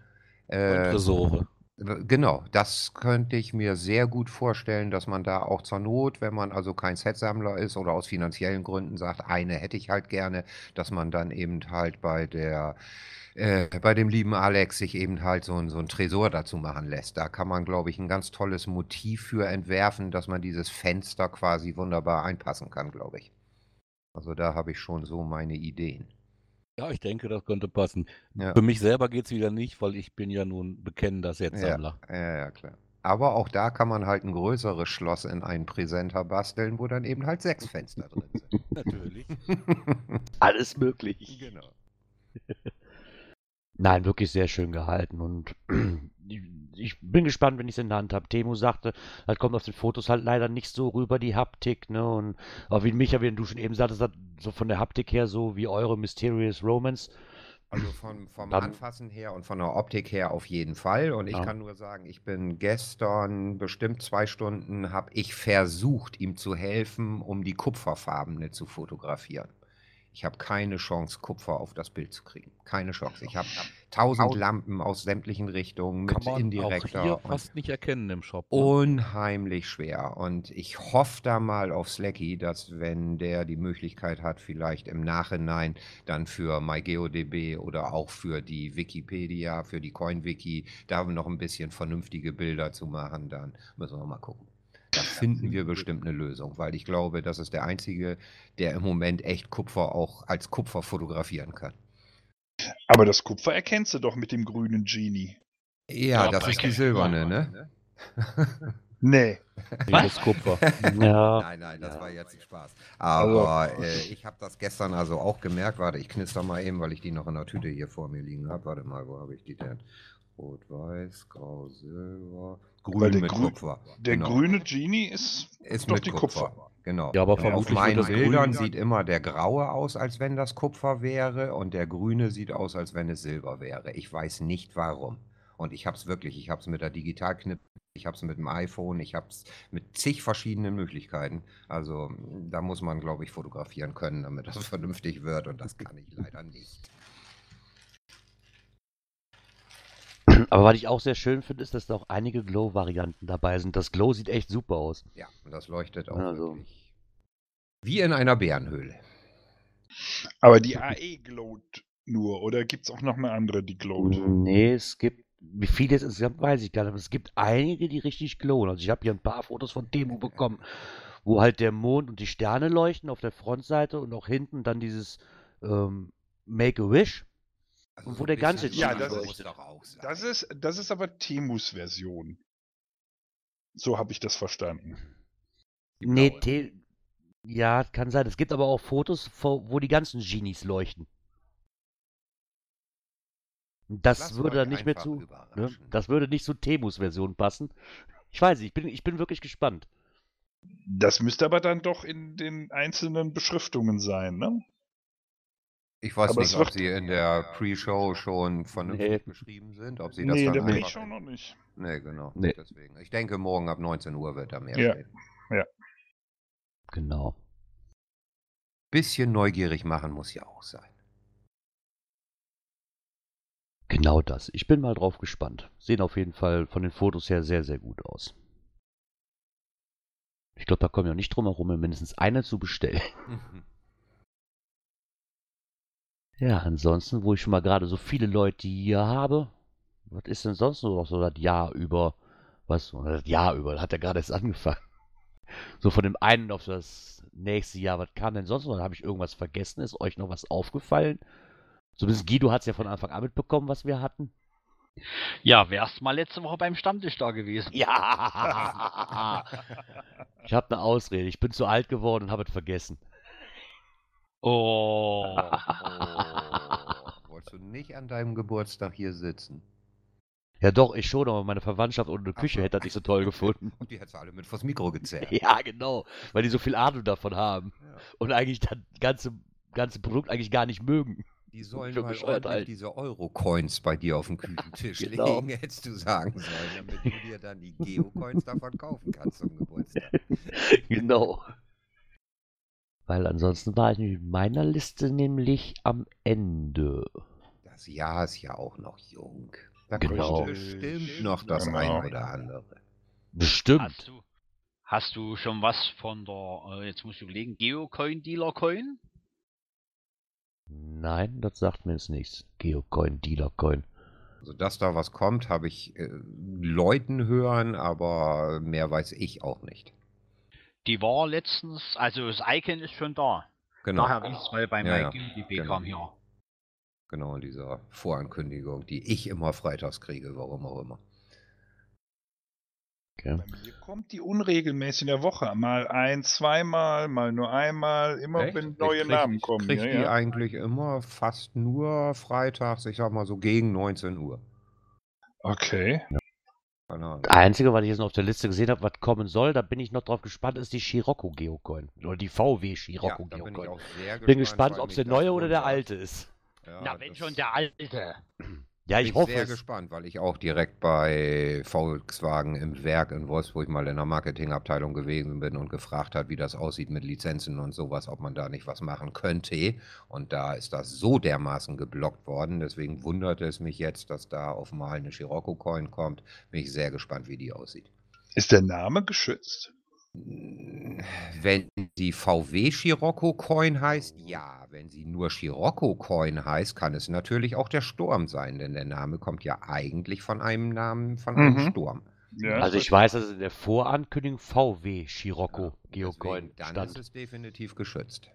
Und Äh, Tresore. Genau, das könnte ich mir sehr gut vorstellen, dass man da auch zur Not, wenn man also kein Setsammler ist oder aus finanziellen Gründen sagt, eine hätte ich halt gerne, dass man dann eben halt bei der äh, bei dem lieben Alex sich eben halt so ein, so ein Tresor dazu machen lässt. Da kann man, glaube ich, ein ganz tolles Motiv für entwerfen, dass man dieses Fenster quasi wunderbar einpassen kann, glaube ich. Also da habe ich schon so meine Ideen. Ja, ich denke, das könnte passen. Ja. Für mich selber geht es wieder nicht, weil ich bin ja nun bekennender Ja, Setsammler. ja, ja, klar. Aber auch da kann man halt ein größeres Schloss in einen Präsenter basteln, wo dann eben halt sechs Fenster drin sind. Natürlich. Alles möglich. genau. Nein, wirklich sehr schön gehalten und ich bin gespannt, wenn ich es in der Hand habe. Temu sagte, halt kommt auf den Fotos halt leider nicht so rüber die Haptik, ne? Und auch wie Micha, wie du schon eben sagtest, so von der Haptik her so wie eure Mysterious Romance. Also von, vom Dann- Anfassen her und von der Optik her auf jeden Fall. Und ich Ja. kann nur sagen, ich bin gestern bestimmt zwei Stunden, habe ich versucht, ihm zu helfen, um die Kupferfarbene zu fotografieren. Ich habe keine Chance, Kupfer auf das Bild zu kriegen. Keine Chance. Ich habe tausend Lampen aus sämtlichen Richtungen mit Kann man auch indirekter hier und fast nicht erkennen im Shop. ne? unheimlich schwer. Und ich hoffe da mal auf Slacky, dass wenn der die Möglichkeit hat, vielleicht im Nachhinein dann für MyGeoDB oder auch für die Wikipedia, für die CoinWiki, da noch ein bisschen vernünftige Bilder zu machen, dann müssen wir mal gucken. Da finden wir bestimmt eine Lösung, weil ich glaube, das ist der Einzige, der im Moment echt Kupfer auch als Kupfer fotografieren kann. Aber das Kupfer erkennst du doch mit dem grünen Genie. Ja, Ja, das ist die silberne, ne? Nee. Jedes Kupfer. Ja. Nein, nein, das Ja. war jetzt ein Spaß. Aber äh, ich habe das gestern also auch gemerkt. Warte, ich knister mal eben, weil ich die noch in der Tüte hier vor mir liegen habe. Warte mal, wo habe ich die denn? Rot, Weiß, Grau, Silber, Grün Weil der mit Grü- Kupfer. Der Genau. grüne Genie ist, ist doch mit die Kupfer. Kupfer. Genau. Ja, aber Und vermutlich Auf meinen das Bildern Grün- sieht immer der Graue aus, als wenn das Kupfer wäre, und der Grüne sieht aus, als wenn es Silber wäre. Ich weiß nicht warum. Und ich habe es wirklich, ich habe es mit der Digitalknip, ich habe es mit dem iPhone, ich habe es mit zig verschiedenen Möglichkeiten. Also da muss man, glaube ich, fotografieren können, damit das vernünftig wird. Und das kann ich leider nicht. Aber was ich auch sehr schön finde, ist, dass da auch einige Glow-Varianten dabei sind. Das Glow sieht echt super aus. Ja, und das leuchtet auch Also. wirklich. Wie in einer Bärenhöhle. Aber die AE glowt nur, oder gibt es auch noch eine andere, die glowt? Nee, es gibt, wie viele es insgesamt weiß ich gar nicht, aber es gibt einige, die richtig glowen. Also ich habe hier ein paar Fotos von Demo bekommen, wo halt der Mond und die Sterne leuchten auf der Frontseite und auch hinten dann dieses ähm, Make-A-Wish. Also Und wo der ganze Ja, Genie das muss ist- doch auch sein. Das ist, das ist aber Temus Version. So habe ich das verstanden. Die Nee. Te ja, kann sein. Es gibt aber auch Fotos, wo die ganzen Genies leuchten. Das Lasst würde dann nicht mehr zu. Ne? Das würde nicht zu Temus Version passen. Ich weiß nicht, ich bin, ich bin wirklich gespannt. Das müsste aber dann doch in den einzelnen Beschriftungen sein, ne? Ich weiß Aber nicht, ob sie in der Pre-Show schon vernünftig Nee. beschrieben sind, ob sie das Nee, in der. Pre-Show noch nicht. Nee, genau. Nee. Deswegen. Ich denke, morgen ab 19 Uhr wird da mehr Ja. stehen. Genau. Bisschen neugierig machen muss ja auch sein. Genau das. Ich bin mal drauf gespannt. Sehen auf jeden Fall von den Fotos her sehr, sehr gut aus. Ich glaube, da kommen wir auch nicht drum herum, mir mindestens eine zu bestellen. Ja, ansonsten, wo ich schon mal gerade so viele Leute hier habe, was ist denn sonst noch so das Jahr über? Was? Das Jahr über, hat ja gerade erst angefangen. So von dem einen auf das nächste Jahr, was kam denn sonst noch? Habe ich irgendwas vergessen? Ist euch noch was aufgefallen? Zumindest Guido hat es ja von Anfang an mitbekommen, was wir hatten. Ja, wärst mal letzte Woche beim Stammtisch da gewesen. Ja! ich habe eine Ausrede. Ich bin zu alt geworden und habe es vergessen. Oh. Nicht an deinem Geburtstag hier sitzen? Ja doch, ich schon, aber meine Verwandtschaft und eine Küche so. hätte das nicht so toll gefunden. Und die hättest du alle mit vors Mikro gezerrt. Ja, genau, weil die so viel Ahnung davon haben. Ja. Und eigentlich das ganze ganze Produkt eigentlich gar nicht mögen. Die sollen mal ordentlich halten. diese Euro-Coins bei dir auf dem Küchentisch Genau. legen, hättest du sagen sollen, damit du dir dann die Geo-Coins davon kaufen kannst zum Geburtstag. genau. Weil ansonsten war ich mit meiner Liste nämlich am Ende. Das Jahr ist ja auch noch jung. Da Genau. kommt bestimmt noch das Genau. ein oder andere. Bestimmt. Hast du, hast du schon was von der, äh, jetzt muss ich überlegen, Geocoin Dealer Coin? Nein, das sagt mir jetzt nichts. Geocoin, Dealercoin. Also, dass da was kommt, habe ich äh, Leuten hören, aber mehr weiß ich auch nicht. Die war letztens, also das Icon ist schon da. Genau. Nachher weiß ich, weil beim Ja, ja. MyGMDB Genau. kam hier. Genau, in dieser Vorankündigung, die ich immer freitags kriege, warum auch immer. Okay. Bei mir kommt die unregelmäßig in der Woche. Mal ein, zweimal, mal nur einmal. Immer Echt? wenn Ich neue krieg- Namen kommen. Krieg Ja, die ja. eigentlich immer fast nur freitags, ich sag mal so gegen 19 Uhr. Okay. Ahnung. Das Einzige, was ich jetzt noch auf der Liste gesehen habe, was kommen soll, da bin ich noch drauf gespannt, ist die Scirocco Geocoin. Oder die VW Ja, Scirocco bin ich Geocoin. auch sehr Bin gespannt, ob es der neue oder der alte ist. Ja, Na, wenn schon der alte. Ja, bin ich hoffe sehr es. gespannt, weil ich auch direkt bei Volkswagen im Werk in Wolfsburg mal in der Marketingabteilung gewesen bin und gefragt hat, wie das aussieht mit Lizenzen und sowas, ob man da nicht was machen könnte. Und da ist das so dermaßen geblockt worden. Deswegen wundert es mich jetzt, dass da auf mal eine Scirocco Coin kommt. Bin ich sehr gespannt, wie die aussieht. Ist der Name geschützt? Wenn sie VW Scirocco Coin heißt, ja. Wenn sie nur Scirocco Coin heißt, kann es natürlich auch der Sturm sein, denn der Name kommt ja eigentlich von einem Namen von einem Mhm. Sturm. Ja, Also ich weiß, dass in der Vorankündigung VW Scirocco Geocoin Deswegen, dann stand. ist es definitiv geschützt.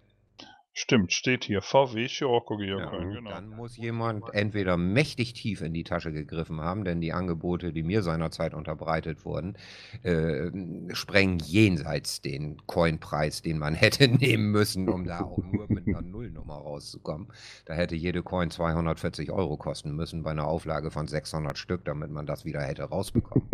Stimmt, steht hier. VW Scirocco Ja, genau. Dann muss jemand entweder mächtig tief in die Tasche gegriffen haben, denn die Angebote, die mir seinerzeit unterbreitet wurden, äh, sprengen jenseits den Coinpreis, den man hätte nehmen müssen, um da auch nur mit einer Nullnummer rauszukommen. Da hätte jede Coin 240 Euro kosten müssen bei einer Auflage von 600 Stück, damit man das wieder hätte rausbekommen.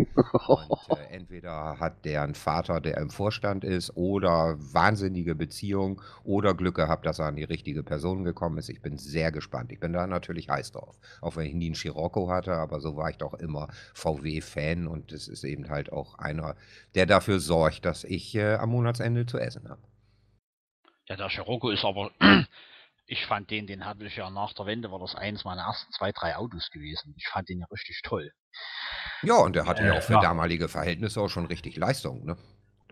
Und äh, entweder hat der einen Vater, der im Vorstand ist, oder wahnsinnige Beziehung oder Glück gehabt, dass er an die richtige Person gekommen ist. Ich bin sehr gespannt. Ich bin da natürlich heiß drauf. Auch wenn ich nie einen Scirocco hatte, aber so war ich doch immer VW-Fan und es ist eben halt auch einer, der dafür sorgt, dass ich äh, am Monatsende zu essen habe. Ja, der Scirocco ist aber, ich fand den, den hatte ich ja nach der Wende, war das eins meiner ersten zwei, drei Autos gewesen. Ich fand den ja richtig toll. Ja, und der hatte ja auch für Ja. damalige Verhältnisse auch schon richtig Leistung. Ne?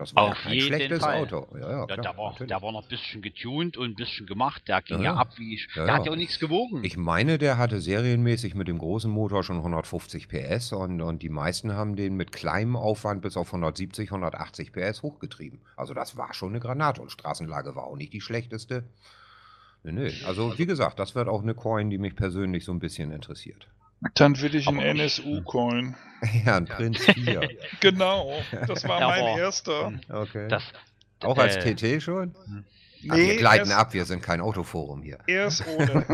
Das war ja Auf kein jeden schlechtes Fall. Auto. Ja, ja, Ja, klar, der, war, natürlich. war noch ein bisschen getuned und ein bisschen gemacht. Der ging Ja, ja, ja. ab wie ich. Ja, der hat ja. ja auch nichts gewogen. Ich meine, der hatte serienmäßig mit dem großen Motor schon 150 PS und, und die meisten haben den mit kleinem Aufwand bis auf 170, 180 PS hochgetrieben. Also das war schon eine Granate und Straßenlage war auch nicht die schlechteste. Nee, nee. Also wie gesagt, das wird auch eine Coin, die mich persönlich so ein bisschen interessiert. Dann will ich einen ich- NSU-Coin. Ja, ein Prinz 4. Genau, das war Ja, mein aber- erster. Okay. Das, auch als äh, TT schon? Ach, wir Nee, gleiten erst, ab, wir sind kein Autoforum hier. erst ohne.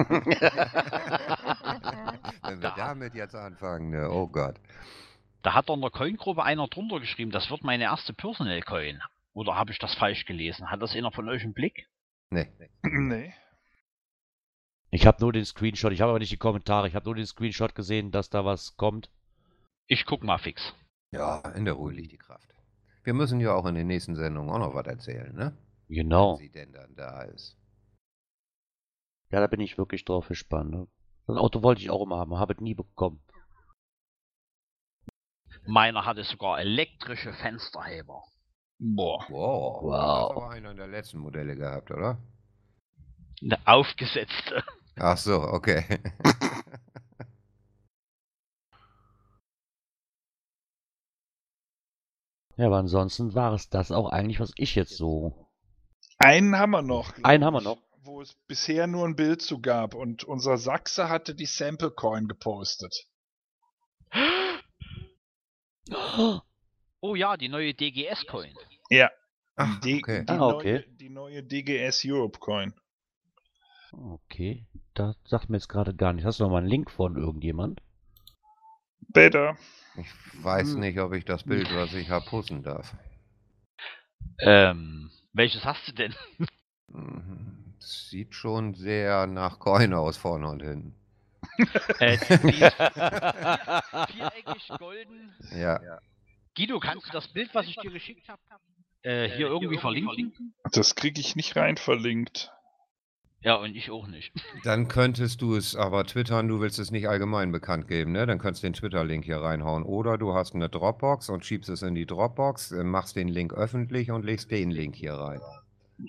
Wenn wir damit jetzt anfangen, ne? oh Gott. Da hat doch in der Coin-Gruppe einer drunter geschrieben, das wird meine erste Personal Coin. Oder habe ich das falsch gelesen? Hat das einer von euch im Blick? Nee. nee. Ich habe nur den Screenshot, ich habe aber nicht die Kommentare, ich habe nur den Screenshot gesehen, dass da was kommt. Ich guck mal fix. Ja, in der Ruhe liegt die Kraft. Wir müssen ja auch in den nächsten Sendungen auch noch was erzählen, ne? Genau. Wenn sie denn dann da ist. Ja, da bin ich wirklich drauf gespannt. Ne? Das Auto wollte ich auch immer haben, habe es nie bekommen. Meiner hatte sogar elektrische Fensterheber. Boah. Wow. Wow. Du hast aber einer der letzten Modelle gehabt, oder? Eine aufgesetzte. Ach so, okay. Ja, aber ansonsten war es das auch eigentlich, was ich jetzt so. Einen haben wir noch. Einen haben wir noch. Wo es bisher nur ein Bild zu gab. Und unser Sachse hatte die Sample Coin gepostet. Oh ja, die neue DGS-Coin. Ja. Ach, die, okay. die, Ah, neue, okay. die neue DGS Europe Coin. Okay, das sagt mir jetzt gerade gar nicht. Hast du noch mal einen Link von irgendjemand? Better. Ich weiß Hm. nicht, ob ich das Bild, was ich habe, posten darf. Ähm, welches hast du denn? Mhm. Sieht schon sehr nach Coin aus, vorne und hinten. Äh, viereckig golden. Ja. Guido, kannst du das Bild, was ich dir geschickt habe, äh, hier irgendwie verlinken? Das kriege ich nicht rein verlinkt. Ja, und ich auch nicht. Dann könntest du es aber twittern, du willst es nicht allgemein bekannt geben, ne? Dann könntest du den Twitter-Link hier reinhauen. Oder du hast eine Dropbox und schiebst es in die Dropbox, äh, machst den Link öffentlich und legst den Link hier rein.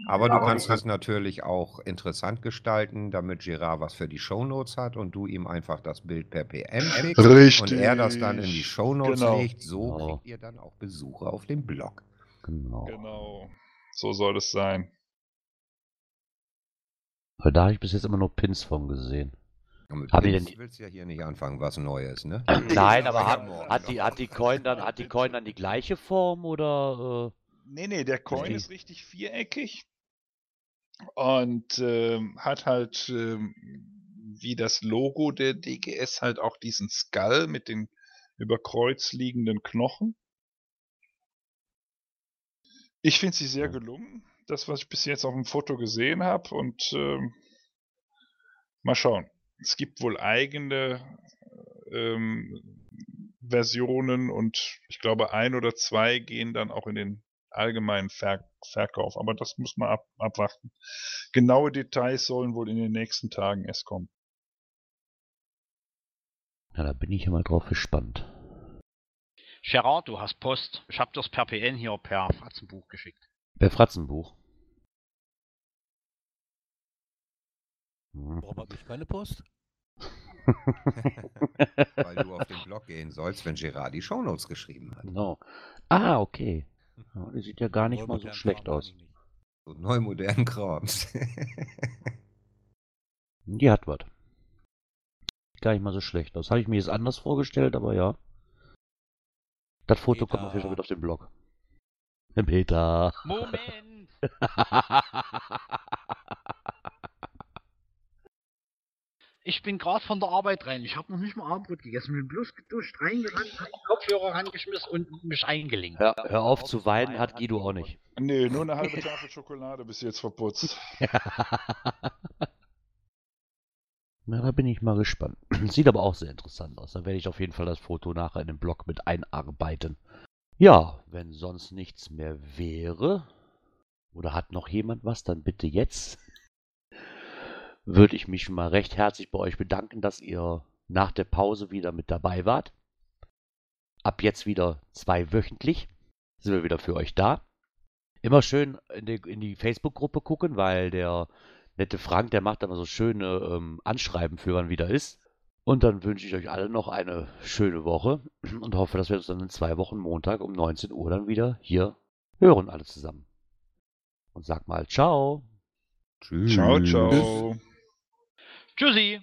Aber du kannst es natürlich auch interessant gestalten, damit Gerard was für die Shownotes hat und du ihm einfach das Bild per PM schickst Richtig. und er das dann in die Shownotes Genau. legt. So Genau. kriegt ihr dann auch Besucher auf dem Blog. Genau. Genau. So soll es sein. Weil da habe ich bis jetzt immer nur Pins von gesehen. Die Pins denn die- willst ja hier nicht anfangen, was Neues, ne? Nein, aber hat, hat, die, hat, die Coin dann, hat die Coin dann die gleiche Form oder? Nee, nee, der Coin ist richtig viereckig und ähm, hat halt ähm, wie das Logo der DGS halt auch diesen Skull mit den über Kreuz liegenden Knochen. Ich finde sie sehr Ja. gelungen, das was ich bis jetzt auf dem Foto gesehen habe und ähm, mal schauen. Es gibt wohl eigene ähm, Versionen und ich glaube ein oder zwei gehen dann auch in den allgemeinen Ver Verkauf. Aber das muss man ab abwarten. Genaue Details sollen wohl in den nächsten Tagen erst kommen. Ja, da bin ich ja mal drauf gespannt. Gerard, du hast Post. Ich habe das per PN hier per Fratzenbuch geschickt. Per Fratzenbuch. Hm. Warum hat mich keine Post? Weil du auf den Blog gehen sollst, wenn Gerard die Shownotes geschrieben hat. Genau. Ah, okay. Die sieht ja gar nicht Neu mal so schlecht Kram aus. ich. So neu modernen Krams. Die hat was. Gar nicht mal so schlecht aus. Habe ich mir jetzt anders vorgestellt, aber ja. Das Foto kommt auf jeden Fall Peter. mit auf den Blog. Peter. Moment! Ich bin gerade von der Arbeit rein. Ich habe noch nicht mal Abendbrot gegessen. Bin bloß geduscht, reingerannt, hab die Kopfhörer rangeschmissen und mich eingelinkt. Hör, hör auf zu weinen, hat Guido auch nicht. Nee, nur eine halbe Tafel Schokolade bis jetzt verputzt. Na, da bin ich mal gespannt. Sieht aber auch sehr interessant aus. Da werde ich auf jeden Fall das Foto nachher in den Blog mit einarbeiten. Ja, wenn sonst nichts mehr wäre, oder hat noch jemand was, dann bitte jetzt. Würde ich mich mal recht herzlich bei euch bedanken, dass ihr nach der Pause wieder mit dabei wart. Ab jetzt wieder zweiwöchentlich sind wir wieder für euch da. Immer schön in die, die Facebook-Gruppe gucken, weil der nette Frank, der macht immer so schöne ähm, Anschreiben für wann wieder ist. Und dann wünsche ich euch alle noch eine schöne Woche und hoffe, dass wir uns dann in zwei Wochen Montag um 19 Uhr dann wieder hier hören, alle zusammen. Und sag mal ciao. Tschüss. Ciao, ciao. Tschüssi!